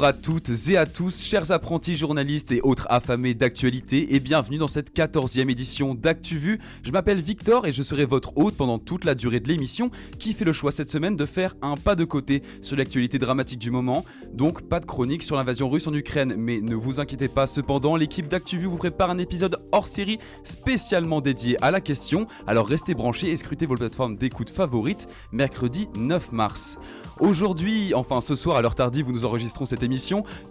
Bonjour à toutes et à tous, chers apprentis journalistes et autres affamés d'actualité, et bienvenue dans cette 14e édition d'ActuVu. Je m'appelle Victor et je serai votre hôte pendant toute la durée de l'émission qui fait le choix cette semaine de faire un pas de côté sur l'actualité dramatique du moment. Donc pas de chronique sur l'invasion russe en Ukraine, mais ne vous inquiétez pas cependant, l'équipe d'ActuVu vous prépare un épisode hors série spécialement dédié à la question. Alors restez branchés et scrutez vos plateformes d'écoute favorites mercredi 9 mars. Aujourd'hui, enfin ce soir à l'heure tardive, vous nous enregistrons cette émission,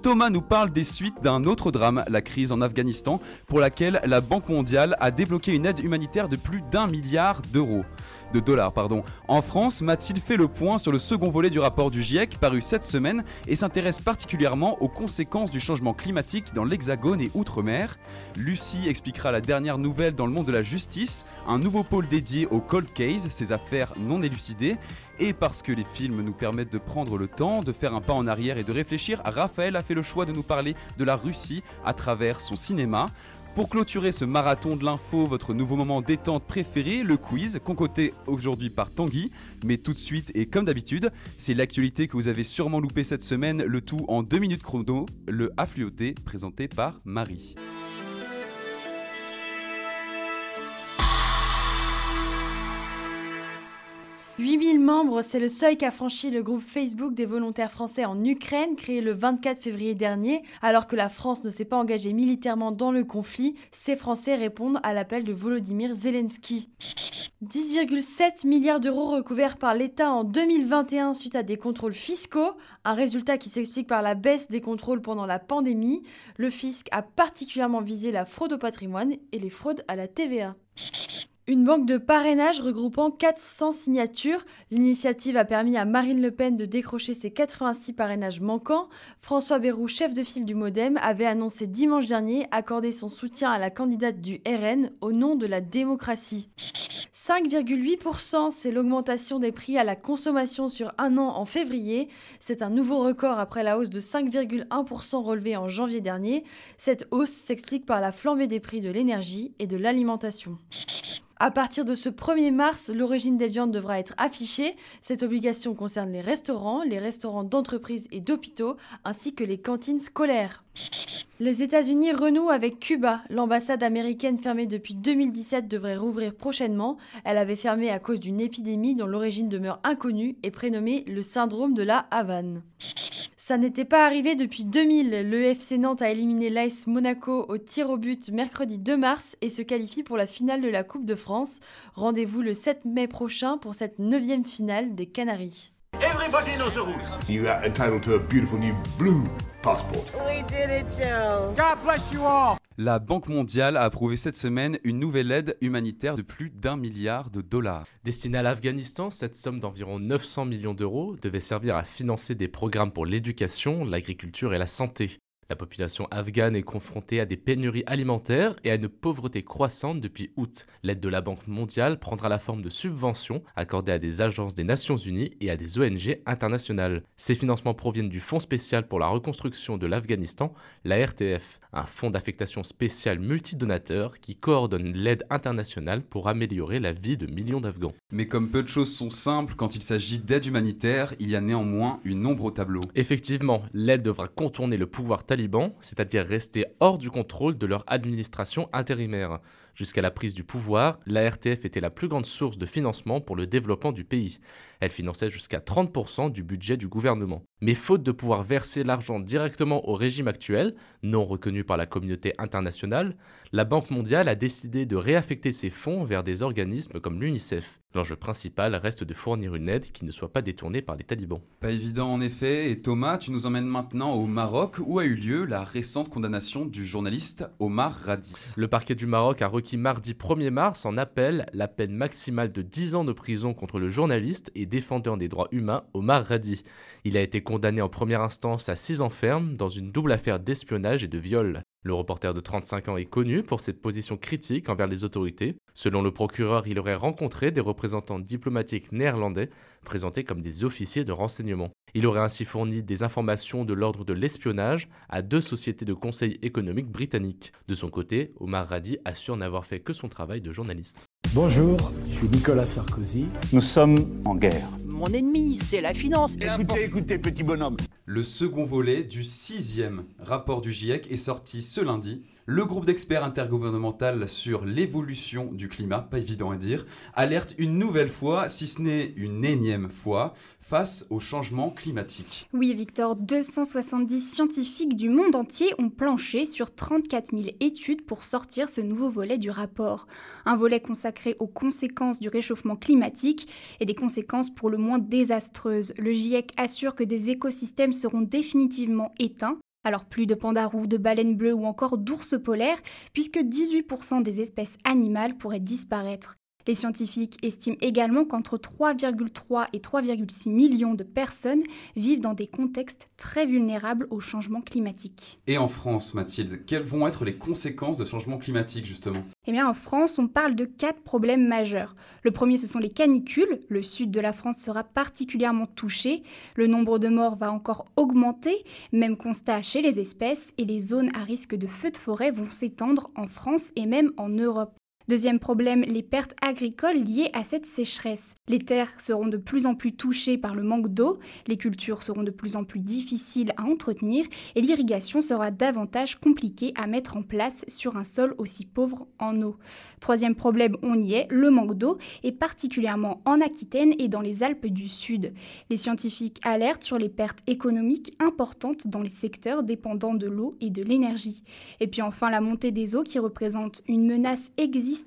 Thomas nous parle des suites d'un autre drame, la crise en Afghanistan, pour laquelle la Banque mondiale a débloqué une aide humanitaire de plus d'un milliard d'euros de dollars. Pardon. En France, Mathilde fait le point sur le second volet du rapport du GIEC paru cette semaine et s'intéresse particulièrement aux conséquences du changement climatique dans l'Hexagone et Outre-mer. Lucie expliquera la dernière nouvelle dans le monde de la justice, un nouveau pôle dédié aux cold case, ces affaires non élucidées. Et parce que les films nous permettent de prendre le temps, de faire un pas en arrière et de réfléchir, Raphaël a fait le choix de nous parler de la Russie à travers son cinéma. Pour clôturer ce marathon de l'info, votre nouveau moment détente préféré, le quiz, concocté aujourd'hui par Tanguy. Mais tout de suite, et comme d'habitude, c'est l'actualité que vous avez sûrement loupé cette semaine, le tout en deux minutes chrono, le affluoté présenté par Marie. 8000 membres, c'est le seuil qu'a franchi le groupe Facebook des volontaires français en Ukraine, créé le 24 février dernier. Alors que la France ne s'est pas engagée militairement dans le conflit, ces Français répondent à l'appel de Volodymyr Zelensky. 10,7 milliards d'euros recouverts par l'État en 2021 suite à des contrôles fiscaux, un résultat qui s'explique par la baisse des contrôles pendant la pandémie. Le fisc a particulièrement visé la fraude au patrimoine et les fraudes à la TVA. Une banque de parrainage regroupant 400 signatures. L'initiative a permis à Marine Le Pen de décrocher ses 86 parrainages manquants. François Bayrou, chef de file du Modem, avait annoncé dimanche dernier accorder son soutien à la candidate du RN au nom de la démocratie. 5,8%, c'est l'augmentation des prix à la consommation sur un an en février. C'est un nouveau record après la hausse de 5,1% relevée en janvier dernier. Cette hausse s'explique par la flambée des prix de l'énergie et de l'alimentation. À partir de ce 1er mars, l'origine des viandes devra être affichée. Cette obligation concerne les restaurants, les restaurants d'entreprise et d'hôpitaux, ainsi que les cantines scolaires. Les États-Unis renouent avec Cuba. L'ambassade américaine fermée depuis 2017 devrait rouvrir prochainement. Elle avait fermé à cause d'une épidémie dont l'origine demeure inconnue et prénommée le syndrome de la Havane. Ça n'était pas arrivé depuis 2000. Le FC Nantes a éliminé l'AS Monaco au tir au but mercredi 2 mars et se qualifie pour la finale de la Coupe de France. Rendez-vous le 7 mai prochain pour cette neuvième finale des Canaries. Everybody knows the rules. You are entitled to a beautiful new blue passport. We did it, Joe. God bless you all. La Banque mondiale a approuvé cette semaine une nouvelle aide humanitaire de plus d'un milliard de dollars. Destinée à l'Afghanistan, cette somme d'environ 900 millions d'euros devait servir à financer des programmes pour l'éducation, l'agriculture et la santé. La population afghane est confrontée à des pénuries alimentaires et à une pauvreté croissante depuis août. L'aide de la Banque mondiale prendra la forme de subventions accordées à des agences des Nations Unies et à des ONG internationales. Ces financements proviennent du Fonds spécial pour la reconstruction de l'Afghanistan, la RTF, un fonds d'affectation spéciale multidonateur qui coordonne l'aide internationale pour améliorer la vie de millions d'Afghans. Mais comme peu de choses sont simples quand il s'agit d'aide humanitaire, il y a néanmoins une ombre au tableau. Effectivement, l'aide devra contourner le pouvoir c'est-à-dire rester hors du contrôle de leur administration intérimaire. Jusqu'à la prise du pouvoir, la RTF était la plus grande source de financement pour le développement du pays. Elle finançait jusqu'à 30% du budget du gouvernement. Mais faute de pouvoir verser l'argent directement au régime actuel, non reconnu par la communauté internationale, la Banque mondiale a décidé de réaffecter ses fonds vers des organismes comme l'UNICEF. L'enjeu principal reste de fournir une aide qui ne soit pas détournée par les talibans. Pas évident en effet, et Thomas, tu nous emmènes maintenant au Maroc où a eu lieu la récente condamnation du journaliste Omar Radi. Le parquet du Maroc a requis mardi 1er mars en appel la peine maximale de 10 ans de prison contre le journaliste et défendeur des droits humains Omar Radi. Il a été condamné en première instance à 6 ans ferme dans une double affaire d'espionnage et de viol. Le reporter de 35 ans est connu pour cette position critique envers les autorités. Selon le procureur, il aurait rencontré des représentants diplomatiques néerlandais présentés comme des officiers de renseignement. Il aurait ainsi fourni des informations de l'ordre de l'espionnage à deux sociétés de conseil économique britanniques. De son côté, Omar Radi assure n'avoir fait que son travail de journaliste. Bonjour, je suis Nicolas Sarkozy. Nous sommes en guerre mon ennemi, c'est la finance. Écoutez, écoutez, petit bonhomme. Le second volet du sixième rapport du GIEC est sorti ce lundi. Le groupe d'experts intergouvernemental sur l'évolution du climat, pas évident à dire, alerte une nouvelle fois, si ce n'est une énième fois, face au changement climatique. Oui, Victor, 270 scientifiques du monde entier ont planché sur 34 000 études pour sortir ce nouveau volet du rapport. Un volet consacré aux conséquences du réchauffement climatique et des conséquences pour le moins désastreuses. Le GIEC assure que des écosystèmes seront définitivement éteints alors plus de pandarous, de baleines bleues ou encore d'ours polaires, puisque 18% des espèces animales pourraient disparaître. Les scientifiques estiment également qu'entre 3,3 et 3,6 millions de personnes vivent dans des contextes très vulnérables au changement climatique. Et en France, Mathilde, quelles vont être les conséquences de changement climatique justement? Eh bien en France, on parle de quatre problèmes majeurs. Le premier, ce sont les canicules. Le sud de la France sera particulièrement touché. Le nombre de morts va encore augmenter, même constat chez les espèces, et les zones à risque de feux de forêt vont s'étendre en France et même en Europe. Deuxième problème, les pertes agricoles liées à cette sécheresse. Les terres seront de plus en plus touchées par le manque d'eau, les cultures seront de plus en plus difficiles à entretenir et l'irrigation sera davantage compliquée à mettre en place sur un sol aussi pauvre en eau. Troisième problème, on y est, le manque d'eau, et particulièrement en Aquitaine et dans les Alpes du Sud. Les scientifiques alertent sur les pertes économiques importantes dans les secteurs dépendants de l'eau et de l'énergie. Et puis enfin la montée des eaux qui représente une menace existante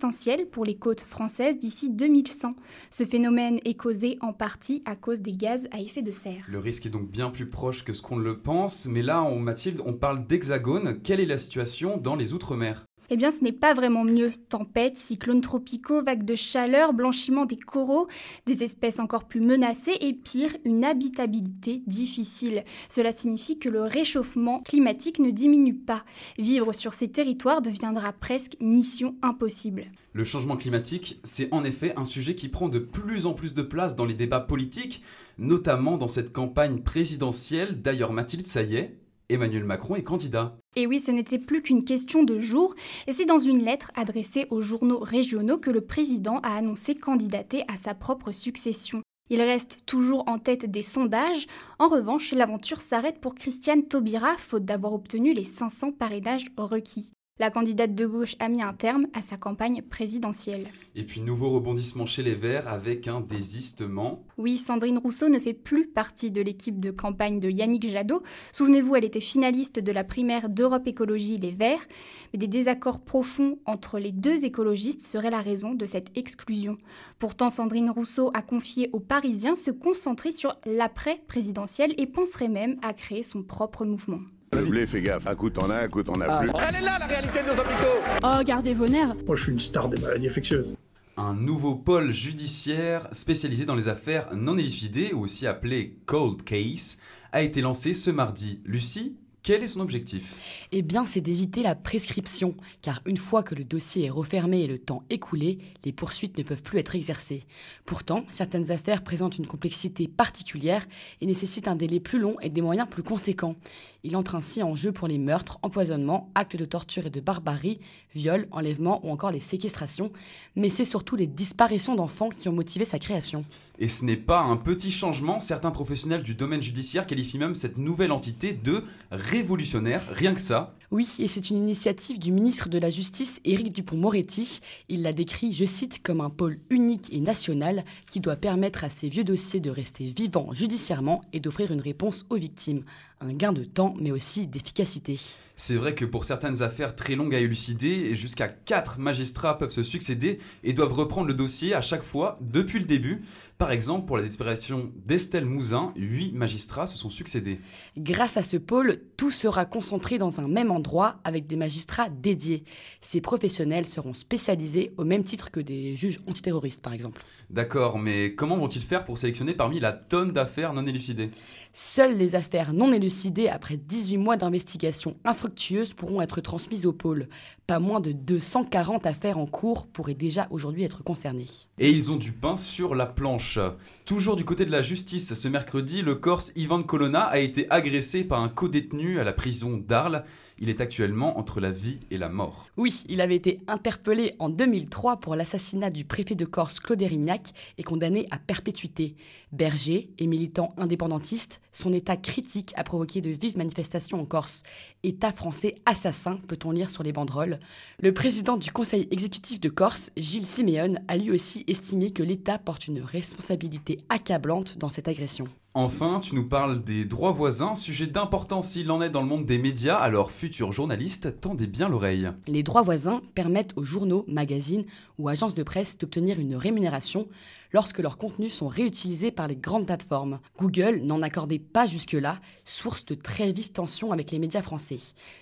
pour les côtes françaises d'ici 2100. Ce phénomène est causé en partie à cause des gaz à effet de serre. Le risque est donc bien plus proche que ce qu'on le pense, mais là, on, Mathilde, on parle d'hexagone. Quelle est la situation dans les Outre-mer? Eh bien, ce n'est pas vraiment mieux. Tempêtes, cyclones tropicaux, vagues de chaleur, blanchiment des coraux, des espèces encore plus menacées et pire, une habitabilité difficile. Cela signifie que le réchauffement climatique ne diminue pas. Vivre sur ces territoires deviendra presque mission impossible. Le changement climatique, c'est en effet un sujet qui prend de plus en plus de place dans les débats politiques, notamment dans cette campagne présidentielle. D'ailleurs, Mathilde, est, Emmanuel Macron est candidat. Et oui, ce n'était plus qu'une question de jours, et c'est dans une lettre adressée aux journaux régionaux que le président a annoncé candidater à sa propre succession. Il reste toujours en tête des sondages. En revanche, l'aventure s'arrête pour Christiane Taubira, faute d'avoir obtenu les 500 parrainages requis. La candidate de gauche a mis un terme à sa campagne présidentielle. Et puis nouveau rebondissement chez les Verts avec un désistement. Oui, Sandrine Rousseau ne fait plus partie de l'équipe de campagne de Yannick Jadot. Souvenez-vous, elle était finaliste de la primaire d'Europe Écologie Les Verts. Mais des désaccords profonds entre les deux écologistes seraient la raison de cette exclusion. Pourtant, Sandrine Rousseau a confié aux Parisiens se concentrer sur l'après-présidentiel et penserait même à créer son propre mouvement. Le blé, fais gaffe. Un coup t'en as, un coup t'en as plus. Elle est là, la réalité de nos hôpitaux Oh, gardez vos nerfs Moi, je suis une star des maladies infectieuses. Un nouveau pôle judiciaire spécialisé dans les affaires non élucidées, ou aussi appelé Cold Case, a été lancé ce mardi. Lucie, quel est son objectif? Eh bien, c'est d'éviter la prescription, car une fois que le dossier est refermé et le temps écoulé, les poursuites ne peuvent plus être exercées. Pourtant, certaines affaires présentent une complexité particulière et nécessitent un délai plus long et des moyens plus conséquents. Il entre ainsi en jeu pour les meurtres, empoisonnements, actes de torture et de barbarie, viols, enlèvements ou encore les séquestrations, mais c'est surtout les disparitions d'enfants qui ont motivé sa création. Et ce n'est pas un petit changement, certains professionnels du domaine judiciaire qualifient même cette nouvelle entité de révolutionnaire, rien que ça. Oui, et c'est une initiative du ministre de la Justice, Éric Dupont-Moretti. Il l'a décrit, je cite, comme un pôle unique et national qui doit permettre à ces vieux dossiers de rester vivants judiciairement et d'offrir une réponse aux victimes. Un gain de temps, mais aussi d'efficacité. C'est vrai que pour certaines affaires très longues à élucider, jusqu'à 4 magistrats peuvent se succéder et doivent reprendre le dossier à chaque fois depuis le début. Par exemple, pour la disparition d'Estelle Mouzin, 8 magistrats se sont succédés. Grâce à ce pôle, tout sera concentré dans un même endroit avec des magistrats dédiés. Ces professionnels seront spécialisés au même titre que des juges antiterroristes, par exemple. D'accord, mais comment vont-ils faire pour sélectionner parmi la tonne d'affaires non élucidées? Seules les affaires non élucidées après 18 mois d'investigation infructueuse pourront être transmises au pôle. Pas moins de 240 affaires en cours pourraient déjà aujourd'hui être concernées. Et ils ont du pain sur la planche. Toujours du côté de la justice, ce mercredi, le Corse Ivan Colonna a été agressé par un co-détenu à la prison d'Arles. Il est actuellement entre la vie et la mort. Oui, il avait été interpellé en 2003 pour l'assassinat du préfet de Corse Claude Erignac et condamné à perpétuité. Berger et militant indépendantiste, son état critique a provoqué de vives manifestations en Corse. État français assassin, peut-on lire sur les banderoles. Le président du conseil exécutif de Corse, Gilles Siméon, a lui aussi estimé que l'État porte une responsabilité accablante dans cette agression. Enfin, tu nous parles des droits voisins, sujet d'importance s'il en est dans le monde des médias, alors futurs journalistes, tendez bien l'oreille. Les droits voisins permettent aux journaux, magazines ou agences de presse d'obtenir une rémunération lorsque leurs contenus sont réutilisés par les grandes plateformes. Google n'en accordait pas jusque-là, source de très vives tensions avec les médias français.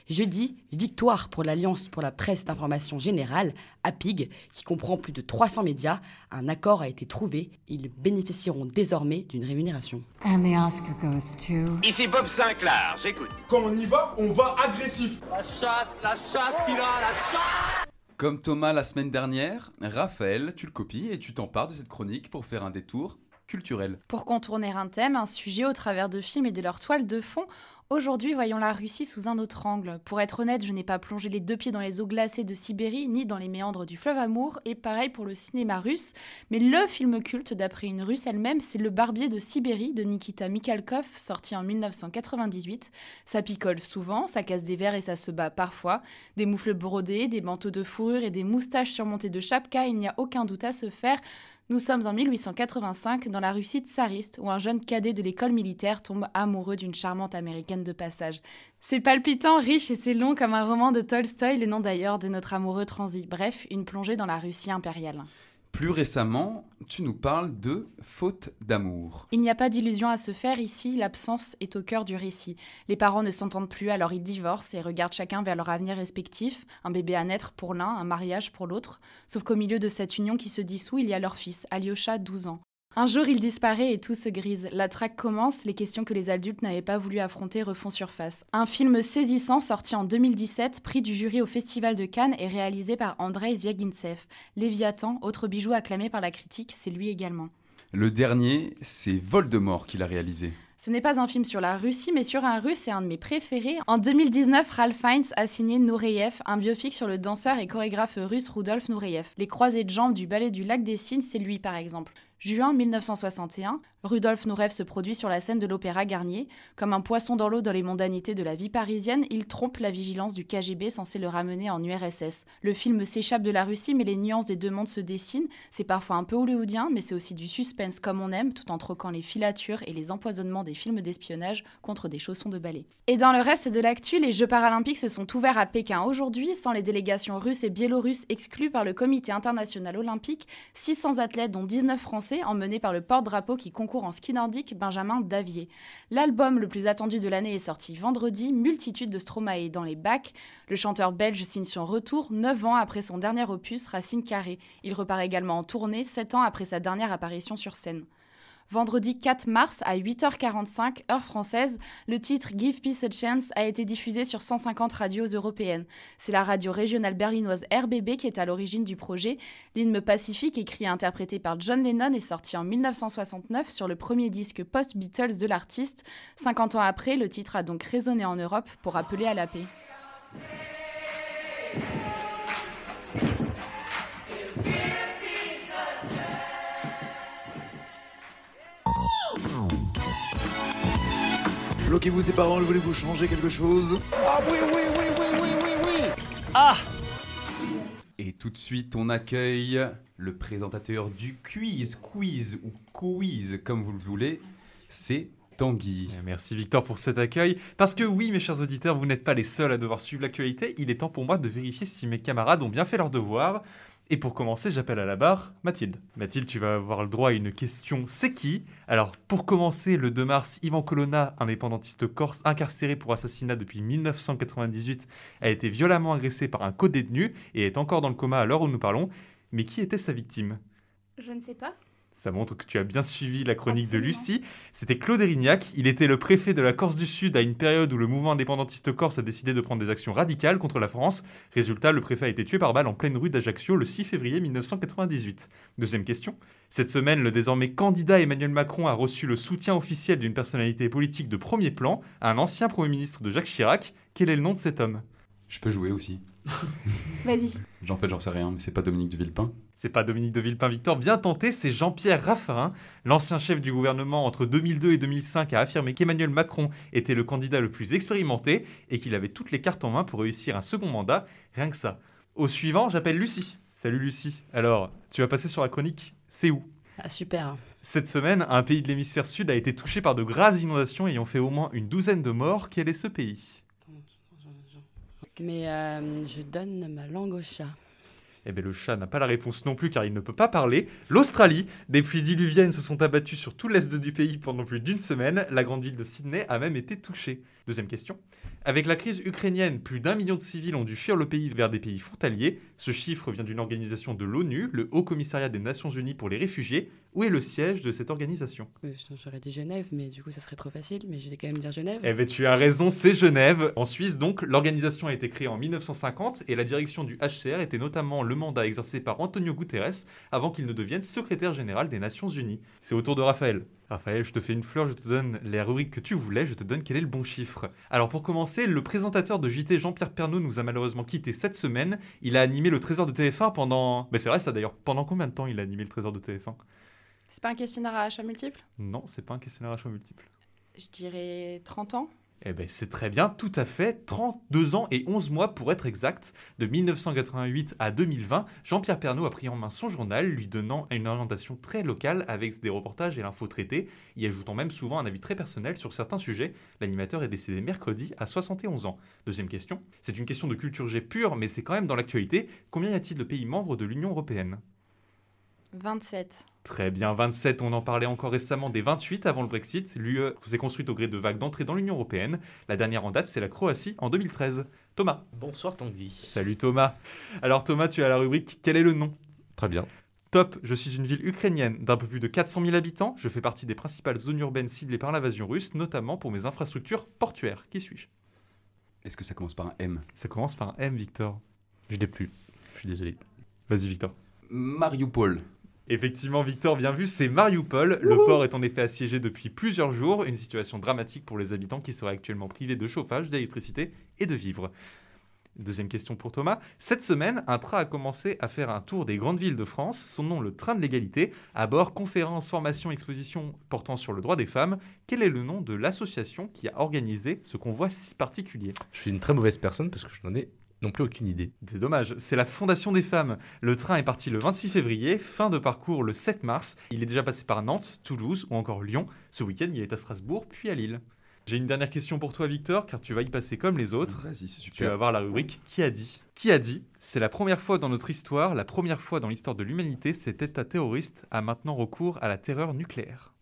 Jeudi, victoire pour l'Alliance pour la presse d'information générale, APIG, qui comprend plus de 300 médias. Un accord a été trouvé. Ils bénéficieront désormais d'une rémunération. Ici Bob Sinclair, j'écoute. Quand on y va, on va agressif. La chatte, la chatte qu'il a, la chatte Comme Thomas la semaine dernière, Raphaël, tu le copies et tu t'empares de cette chronique pour faire un détour Pour contourner un thème, un sujet au travers de films et de leurs toiles de fond, Aujourd'hui, voyons la Russie sous un autre angle. Pour être honnête, je n'ai pas plongé les deux pieds dans les eaux glacées de Sibérie, ni dans les méandres du fleuve Amour, et pareil pour le cinéma russe. Mais le film culte, d'après une russe elle-même, c'est Le Barbier de Sibérie de Nikita Mikhalkov, sorti en 1998. Ça picole souvent, ça casse des verres et ça se bat parfois. Des moufles brodés, des manteaux de fourrure et des moustaches surmontées de chapka, il n'y a aucun doute à se faire. Nous sommes en 1885 dans la Russie tsariste où un jeune cadet de l'école militaire tombe amoureux d'une charmante américaine de passage. C'est palpitant, riche et c'est long comme un roman de Tolstoï, le nom d'ailleurs de notre amoureux transi. Bref, une plongée dans la Russie impériale. Plus récemment, tu nous parles de faute d'amour. Il n'y a pas d'illusion à se faire ici, l'absence est au cœur du récit. Les parents ne s'entendent plus, alors ils divorcent et regardent chacun vers leur avenir respectif, un bébé à naître pour l'un, un mariage pour l'autre, sauf qu'au milieu de cette union qui se dissout, il y a leur fils, Alyosha, 12 ans. Un jour, il disparaît et tout se grise. La traque commence, les questions que les adultes n'avaient pas voulu affronter refont surface. Un film saisissant sorti en 2017, prix du jury au Festival de Cannes et réalisé par Andrei Zviagintsev. Léviathan, autre bijou acclamé par la critique, c'est lui également. Le dernier, c'est Voldemort qu'il a réalisé. Ce n'est pas un film sur la Russie, mais sur un russe et un de mes préférés. En 2019, Ralph Fiennes a signé Nureyev, un biopic sur le danseur et chorégraphe russe Rudolf Nureyev. Les croisés de jambes du ballet du lac des Cygnes, c'est lui par exemple. Juin 1961, Rudolf Nureyev se produit sur la scène de l'Opéra Garnier. Comme un poisson dans l'eau dans les mondanités de la vie parisienne, il trompe la vigilance du KGB censé le ramener en URSS. Le film s'échappe de la Russie, mais les nuances des deux mondes se dessinent. C'est parfois un peu hollywoodien, mais c'est aussi du suspense comme on aime, tout en troquant les filatures et les empoisonnements des films d'espionnage contre des chaussons de ballet. Et dans le reste de l'actu, les Jeux paralympiques se sont ouverts à Pékin aujourd'hui, sans les délégations russes et biélorusses exclues par le Comité international olympique. 600 athlètes, dont 19 Français, emmenés par le porte-drapeau qui concourt en ski nordique Benjamin Davier. L'album le plus attendu de l'année est sorti vendredi, Multitude de Stromae dans les bacs. Le chanteur belge signe son retour 9 ans après son dernier opus Racine Carré. Il repart également en tournée 7 ans après sa dernière apparition sur scène. Vendredi 4 mars à 8h45, heure française, le titre Give Peace a Chance a été diffusé sur 150 radios européennes. C'est la radio régionale berlinoise RBB qui est à l'origine du projet. L'hymne pacifique, écrit et interprété par John Lennon, est sorti en 1969 sur le premier disque post-Beatles de l'artiste. 50 ans après, le titre a donc résonné en Europe pour appeler à la paix. Bloquez-vous ces paroles, voulez-vous changer quelque chose? Ah oui, oui, oui, oui, oui, oui, oui Ah Et tout de suite, on accueille le présentateur du quiz, quiz ou quiz, comme vous le voulez, c'est Tanguy. Merci Victor pour cet accueil. Parce que oui, mes chers auditeurs, vous n'êtes pas les seuls à devoir suivre l'actualité. Il est temps pour moi de vérifier si mes camarades ont bien fait leur devoir. Et pour commencer, j'appelle à la barre Mathilde. Mathilde, tu vas avoir le droit à une question C'est qui? Alors, pour commencer, le 2 mars, Ivan Colonna, indépendantiste corse incarcéré pour assassinat depuis 1998, a été violemment agressé par un co-détenu et est encore dans le coma à l'heure où nous parlons. Mais qui était sa victime? Je ne sais pas. Ça montre que tu as bien suivi la chronique de Lucie. C'était Claude Erignac. Il était le préfet de la Corse du Sud à une période où le mouvement indépendantiste corse a décidé de prendre des actions radicales contre la France. Résultat, le préfet a été tué par balle en pleine rue d'Ajaccio le 6 février 1998. Deuxième question. Cette semaine, le désormais candidat Emmanuel Macron a reçu le soutien officiel d'une personnalité politique de premier plan, un ancien Premier ministre de Jacques Chirac. Quel est le nom de cet homme? Je peux jouer aussi. Vas-y. En fait, j'en sais rien, mais c'est pas Dominique de Villepin. C'est pas Dominique de Villepin Victor, bien tenté, c'est Jean-Pierre Raffarin. L'ancien chef du gouvernement entre 2002 et 2005 a affirmé qu'Emmanuel Macron était le candidat le plus expérimenté et qu'il avait toutes les cartes en main pour réussir un second mandat, rien que ça. Au suivant, j'appelle Lucie. Salut Lucie. Alors, tu vas passer sur la chronique C'est où? Ah, super. Cette semaine, un pays de l'hémisphère sud a été touché par de graves inondations ayant fait au moins une douzaine de morts. Quel est ce pays? Mais euh, je donne ma langue au chat. Eh bien, le chat n'a pas la réponse non plus car il ne peut pas parler. L'Australie, des pluies diluviennes se sont abattues sur tout l'est du pays pendant plus d'une semaine. La grande ville de Sydney a même été touchée. Deuxième question. Avec la crise ukrainienne, plus d'un million de civils ont dû fuir le pays vers des pays frontaliers. Ce chiffre vient d'une organisation de l'ONU, le Haut Commissariat des Nations Unies pour les réfugiés. Où est le siège de cette organisation? Euh, J'aurais dit Genève, mais du coup, ça serait trop facile. Mais je vais quand même dire Genève. Eh bien, tu as raison, c'est Genève. En Suisse, donc, l'organisation a été créée en 1950 et la direction du HCR était notamment le mandat exercé par Antonio Guterres avant qu'il ne devienne secrétaire général des Nations Unies. C'est au tour de Raphaël. Raphaël, je te fais une fleur, je te donne les rubriques que tu voulais, je te donne quel est le bon chiffre. Alors pour commencer, le présentateur de JT Jean-Pierre Pernaud nous a malheureusement quitté cette semaine. Il a animé le trésor de TF1 pendant... Mais c'est vrai ça d'ailleurs, pendant combien de temps il a animé le trésor de TF1 C'est pas un questionnaire à choix multiple? Non, c'est pas un questionnaire à choix multiple. Je dirais 30 ans. Eh ben, c'est très bien, tout à fait. 32 ans et 11 mois pour être exact. De 1988 à 2020, Jean-Pierre Pernaud a pris en main son journal, lui donnant une orientation très locale avec des reportages et l'info traitée, y ajoutant même souvent un avis très personnel sur certains sujets. L'animateur est décédé mercredi à 71 ans. Deuxième question. C'est une question de culture G pure, mais c'est quand même dans l'actualité. Combien y a-t-il de pays membres de l'Union européenne? 27. Très bien, 27, on en parlait encore récemment des 28 avant le Brexit. L'UE s'est construite au gré de vagues d'entrée dans l'Union Européenne. La dernière en date, c'est la Croatie en 2013. Thomas. Bonsoir Tanguy. Salut Thomas. Alors Thomas, tu as la rubrique Quel est le nom? Très bien. Top, je suis une ville ukrainienne d'un peu plus de 400 000 habitants. Je fais partie des principales zones urbaines ciblées par l'invasion russe, notamment pour mes infrastructures portuaires. Qui suis-je? Est-ce que ça commence par un M? Ça commence par un M, Victor. Je l'ai plus. Je suis désolé. Vas-y, Victor. Mariupol. Effectivement, Victor, bien vu, c'est Mariupol. Le port est en effet assiégé depuis plusieurs jours, une situation dramatique pour les habitants qui seraient actuellement privés de chauffage, d'électricité et de vivres. Deuxième question pour Thomas. Cette semaine, un train a commencé à faire un tour des grandes villes de France, son nom le train de l'égalité, à bord conférence, formation, exposition portant sur le droit des femmes. Quel est le nom de l'association qui a organisé ce convoi si particulier? Je suis une très mauvaise personne parce que je n'en ai non plus aucune idée. C'est dommage, c'est la Fondation des femmes. Le train est parti le 26 février, fin de parcours le 7 mars. Il est déjà passé par Nantes, Toulouse ou encore Lyon. Ce week-end, il est à Strasbourg, puis à Lille. J'ai une dernière question pour toi, Victor, car tu vas y passer comme les autres. Vas-y, c'est Tu vas super. avoir la rubrique Qui a dit? Qui a dit C'est la première fois dans notre histoire, la première fois dans l'histoire de l'humanité, cet État terroriste a maintenant recours à la terreur nucléaire.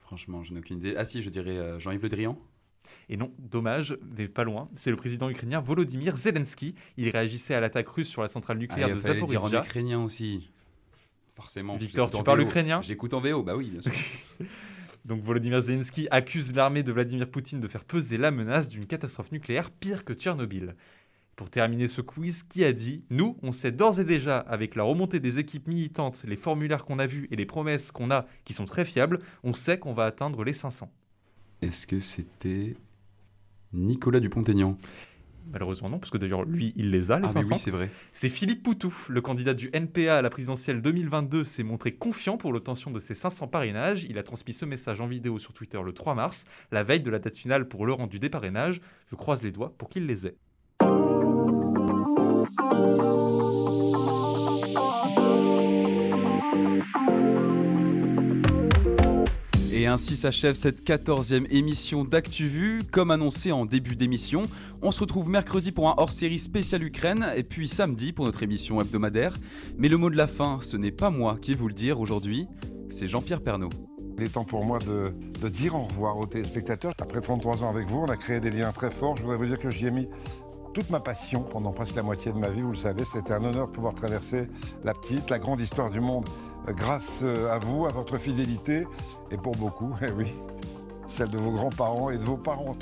Franchement, je n'ai aucune idée. Ah si, je dirais euh, Jean-Yves Le Drian. Et non, dommage, mais pas loin, c'est le président ukrainien Volodymyr Zelensky. Il réagissait à l'attaque russe sur la centrale Ah, nucléaire il de en Zaporizhia. ukrainien aussi. Forcément. Victor, tu parles ukrainien? J'écoute en VO, bah oui, bien sûr. Donc Volodymyr Zelensky accuse l'armée de Vladimir Poutine de faire peser la menace d'une catastrophe nucléaire pire que Tchernobyl. Pour terminer ce quiz, qui a dit Nous, on sait d'ores et déjà, avec la remontée des équipes militantes, les formulaires qu'on a vus et les promesses qu'on a qui sont très fiables, on sait qu'on va atteindre les 500. Est-ce que c'était Nicolas Dupont-Aignan? Malheureusement non, parce que d'ailleurs lui, il les a, les Ah mais 500. oui, c'est vrai. C'est Philippe Poutou, le candidat du NPA à la présidentielle 2022, s'est montré confiant pour l'obtention de ses 500 parrainages. Il a transmis ce message en vidéo sur Twitter le 3 mars, la veille de la date finale pour le rendu des parrainages. Je croise les doigts pour qu'il les ait. Et ainsi s'achève cette 14e émission d'ActuVu. Comme annoncé en début d'émission, on se retrouve mercredi pour un hors-série spécial Ukraine et puis samedi pour notre émission hebdomadaire. Mais le mot de la fin, ce n'est pas moi qui vais vous le dire aujourd'hui, c'est Jean-Pierre Pernaud. Il est temps pour moi de, de dire au revoir aux téléspectateurs. Après 33 ans avec vous, on a créé des liens très forts. Je voudrais vous dire que j'y ai mis toute ma passion pendant presque la moitié de ma vie, vous le savez. C'était un honneur de pouvoir traverser la petite, la grande histoire du monde euh, grâce euh, à vous, à votre fidélité et pour beaucoup, eh oui, celle de vos grands-parents et de vos parents.